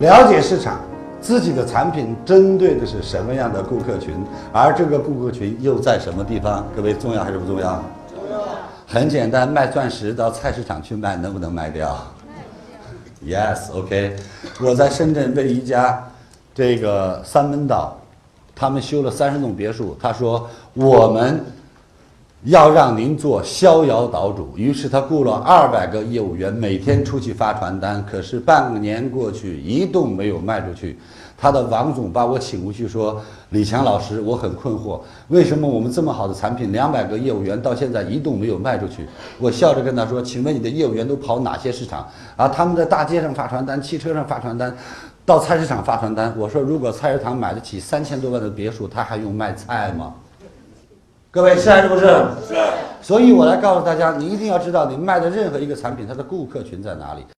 了解市场，自己的产品针对的是什么样的顾客群，而这个顾客群又在什么地方？各位重要还是不重要？重要。很简单，卖钻石到菜市场去卖，能不能卖掉？Yes，OK。我在深圳为一家这个三门岛，他们修了三十栋别墅，他说我们。要让您做逍遥岛主，于是他雇了二百个业务员，每天出去发传单。可是半年过去，一栋没有卖出去。他的王总把我请过去说：“李强老师，我很困惑，为什么我们这么好的产品，两百个业务员到现在一栋没有卖出去？”我笑着跟他说：“请问你的业务员都跑哪些市场？啊，他们在大街上发传单，汽车上发传单，到菜市场发传单。”我说：“如果菜市场买得起三千多万的别墅，他还用卖菜吗？”各位是还是不是？是。所以我来告诉大家，你一定要知道，你卖的任何一个产品，它的顾客群在哪里。